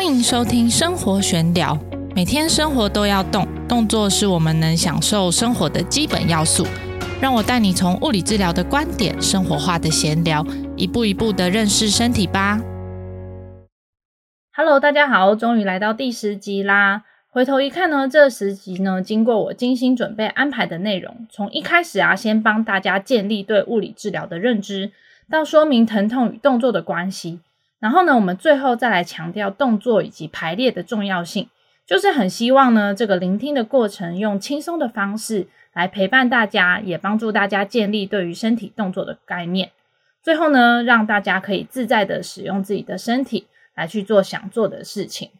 欢迎收听生活玄聊。每天生活都要动，动作是我们能享受生活的基本要素。让我带你从物理治疗的观点，生活化的闲聊，一步一步的认识身体吧。Hello，大家好，终于来到第十集啦。回头一看呢，这十集呢，经过我精心准备安排的内容，从一开始啊，先帮大家建立对物理治疗的认知，到说明疼痛与动作的关系。然后呢，我们最后再来强调动作以及排列的重要性，就是很希望呢，这个聆听的过程用轻松的方式来陪伴大家，也帮助大家建立对于身体动作的概念。最后呢，让大家可以自在的使用自己的身体来去做想做的事情。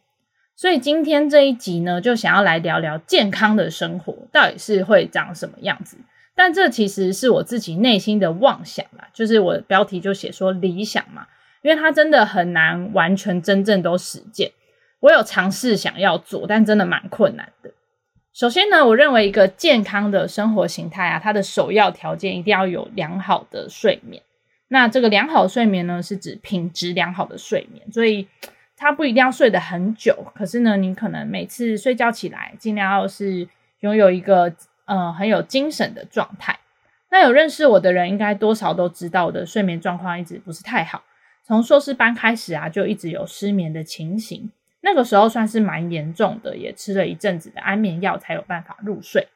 所以今天这一集呢，就想要来聊聊健康的生活到底是会长什么样子。但这其实是我自己内心的妄想啦，就是我标题就写说理想嘛。因为它真的很难完全真正都实践，我有尝试想要做，但真的蛮困难的。首先呢，我认为一个健康的生活形态啊，它的首要条件一定要有良好的睡眠。那这个良好睡眠呢，是指品质良好的睡眠，所以它不一定要睡得很久，可是呢，你可能每次睡觉起来，尽量要是拥有一个呃很有精神的状态。那有认识我的人，应该多少都知道我的睡眠状况一直不是太好。从硕士班开始啊，就一直有失眠的情形。那个时候算是蛮严重的，也吃了一阵子的安眠药才有办法入睡。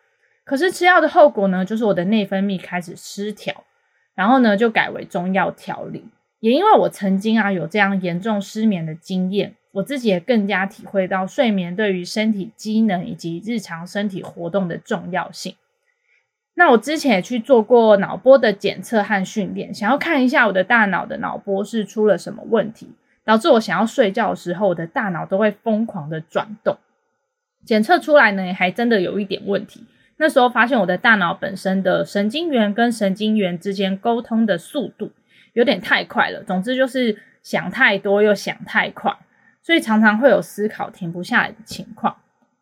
可是吃药的后果呢，就是我的内分泌开始失调，然后呢就改为中药调理。也因为我曾经啊有这样严重失眠的经验，我自己也更加体会到睡眠对于身体机能以及日常身体活动的重要性。那我之前也去做过脑波的检测和训练，想要看一下我的大脑的脑波是出了什么问题，导致我想要睡觉的时候，我的大脑都会疯狂的转动。检测出来呢，还真的有一点问题。那时候发现我的大脑本身的神经元跟神经元之间沟通的速度有点太快了，总之就是想太多又想太快，所以常常会有思考停不下来的情况。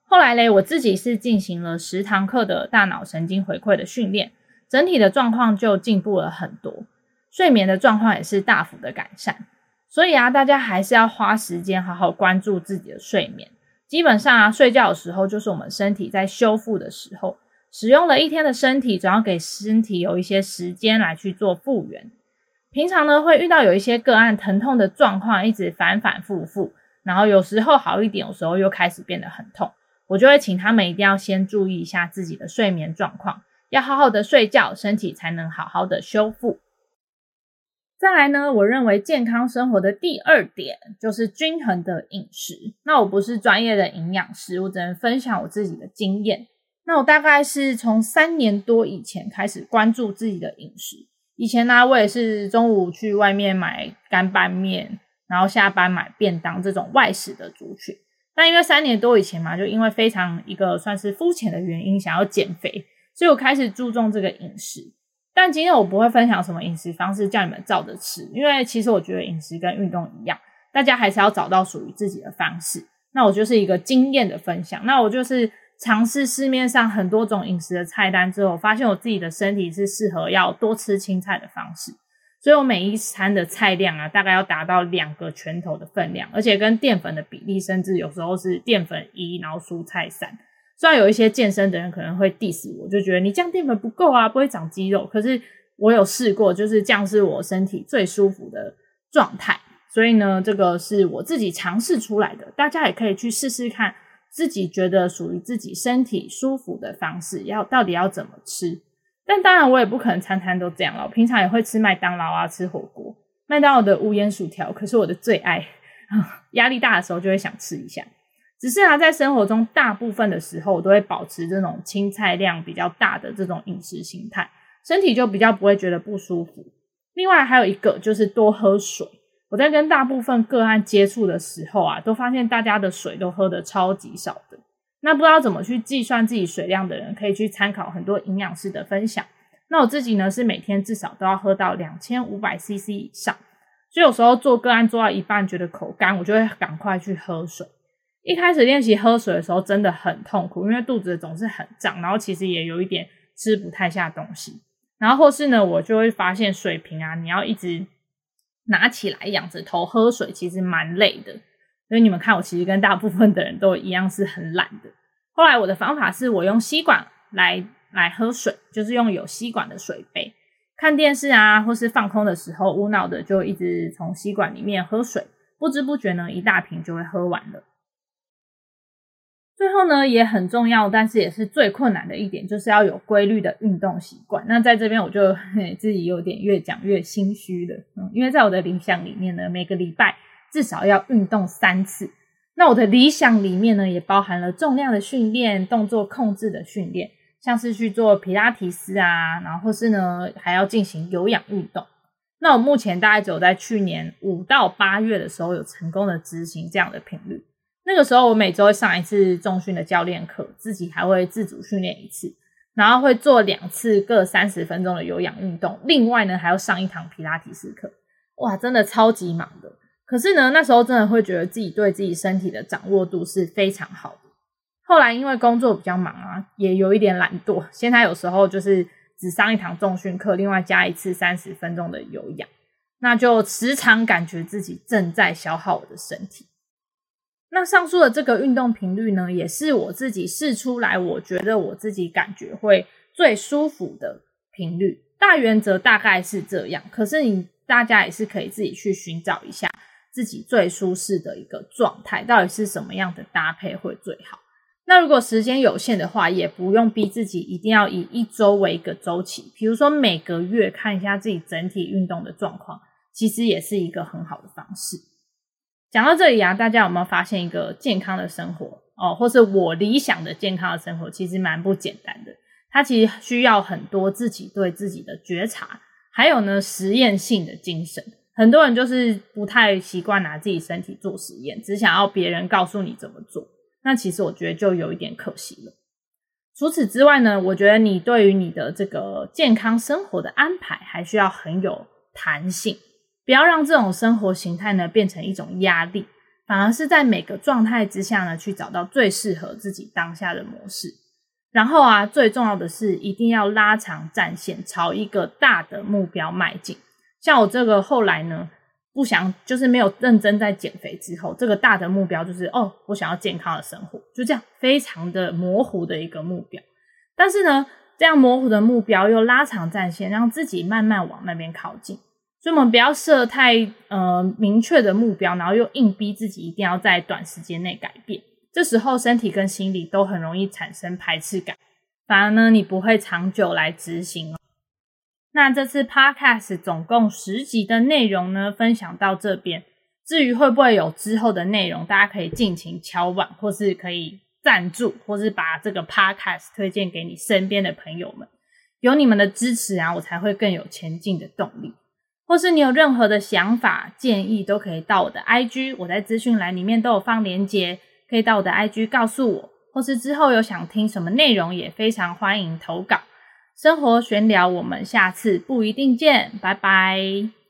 后来嘞，我自己是进行了十堂课的大脑神经回馈的训练，整体的状况就进步了很多，睡眠的状况也是大幅的改善。所以啊，大家还是要花时间好好关注自己的睡眠。基本上啊，睡觉的时候就是我们身体在修复的时候，使用了一天的身体，总要给身体有一些时间来去做复原。平常呢，会遇到有一些个案疼痛的状况，一直反反复复，然后有时候好一点，有时候又开始变得很痛。我就会请他们一定要先注意一下自己的睡眠状况，要好好的睡觉，身体才能好好的修复。再来呢，我认为健康生活的第二点就是均衡的饮食。那我不是专业的营养师，我只能分享我自己的经验。那我大概是从三年多以前开始关注自己的饮食。以前呢，我也是中午去外面买干拌面，然后下班买便当这种外食的族群。但因为三年多以前嘛，就因为非常一个算是肤浅的原因，想要减肥，所以我开始注重这个饮食。但今天我不会分享什么饮食方式叫你们照着吃，因为其实我觉得饮食跟运动一样，大家还是要找到属于自己的方式。那我就是一个经验的分享。那我就是尝试市面上很多种饮食的菜单之后，发现我自己的身体是适合要多吃青菜的方式。所以我每一餐的菜量啊，大概要达到两个拳头的分量，而且跟淀粉的比例，甚至有时候是淀粉一，然后蔬菜三。虽然有一些健身的人可能会 diss 我，就觉得你这样淀粉不够啊，不会长肌肉。可是我有试过，就是这样是我身体最舒服的状态。所以呢，这个是我自己尝试出来的，大家也可以去试试看，自己觉得属于自己身体舒服的方式，要到底要怎么吃。但当然，我也不可能餐餐都这样了。我平常也会吃麦当劳啊，吃火锅。麦当劳的无盐薯条可是我的最爱，压力大的时候就会想吃一下。只是啊，在生活中大部分的时候，我都会保持这种青菜量比较大的这种饮食形态，身体就比较不会觉得不舒服。另外还有一个就是多喝水。我在跟大部分个案接触的时候啊，都发现大家的水都喝的超级少的。那不知道怎么去计算自己水量的人，可以去参考很多营养师的分享。那我自己呢，是每天至少都要喝到两千五百 CC 以上。所以有时候做个案做到一半，觉得口干，我就会赶快去喝水。一开始练习喝水的时候，真的很痛苦，因为肚子总是很胀，然后其实也有一点吃不太下东西。然后或是呢，我就会发现水瓶啊，你要一直拿起来仰着头喝水，其实蛮累的。所以你们看，我其实跟大部分的人都一样是很懒的。后来我的方法是我用吸管来来喝水，就是用有吸管的水杯。看电视啊，或是放空的时候，无脑的就一直从吸管里面喝水，不知不觉呢，一大瓶就会喝完了。最后呢，也很重要，但是也是最困难的一点，就是要有规律的运动习惯。那在这边我就自己有点越讲越心虚了，嗯，因为在我的理想里面呢，每个礼拜至少要运动三次。那我的理想里面呢，也包含了重量的训练、动作控制的训练，像是去做皮拉提斯啊，然后或是呢还要进行有氧运动。那我目前大概只有在去年五到八月的时候有成功的执行这样的频率。那个时候我每周会上一次重训的教练课，自己还会自主训练一次，然后会做两次各三十分钟的有氧运动，另外呢还要上一堂皮拉提斯课。哇，真的超级忙的。可是呢，那时候真的会觉得自己对自己身体的掌握度是非常好的。后来因为工作比较忙啊，也有一点懒惰，现在有时候就是只上一堂重训课，另外加一次三十分钟的有氧，那就时常感觉自己正在消耗我的身体。那上述的这个运动频率呢，也是我自己试出来，我觉得我自己感觉会最舒服的频率。大原则大概是这样，可是你大家也是可以自己去寻找一下自己最舒适的一个状态，到底是什么样的搭配会最好。那如果时间有限的话，也不用逼自己一定要以一周为一个周期，比如说每个月看一下自己整体运动的状况，其实也是一个很好的方式。讲到这里啊，大家有没有发现一个健康的生活哦，或是我理想的健康的生活，其实蛮不简单的。它其实需要很多自己对自己的觉察，还有呢实验性的精神。很多人就是不太习惯拿自己身体做实验，只想要别人告诉你怎么做。那其实我觉得就有一点可惜了。除此之外呢，我觉得你对于你的这个健康生活的安排，还需要很有弹性。不要让这种生活形态呢变成一种压力，反而是在每个状态之下呢去找到最适合自己当下的模式。然后啊，最重要的是一定要拉长战线，朝一个大的目标迈进。像我这个后来呢，不想就是没有认真在减肥之后，这个大的目标就是哦，我想要健康的生活，就这样非常的模糊的一个目标。但是呢，这样模糊的目标又拉长战线，让自己慢慢往那边靠近。所以，我们不要设太呃明确的目标，然后又硬逼自己一定要在短时间内改变。这时候，身体跟心理都很容易产生排斥感，反而呢，你不会长久来执行哦。那这次 Podcast 总共十集的内容呢，分享到这边。至于会不会有之后的内容，大家可以尽情敲碗，或是可以赞助，或是把这个 Podcast 推荐给你身边的朋友们。有你们的支持啊，我才会更有前进的动力。或是你有任何的想法建议，都可以到我的 IG，我在资讯栏里面都有放链接，可以到我的 IG 告诉我。或是之后有想听什么内容，也非常欢迎投稿。生活闲聊，我们下次不一定见，拜拜。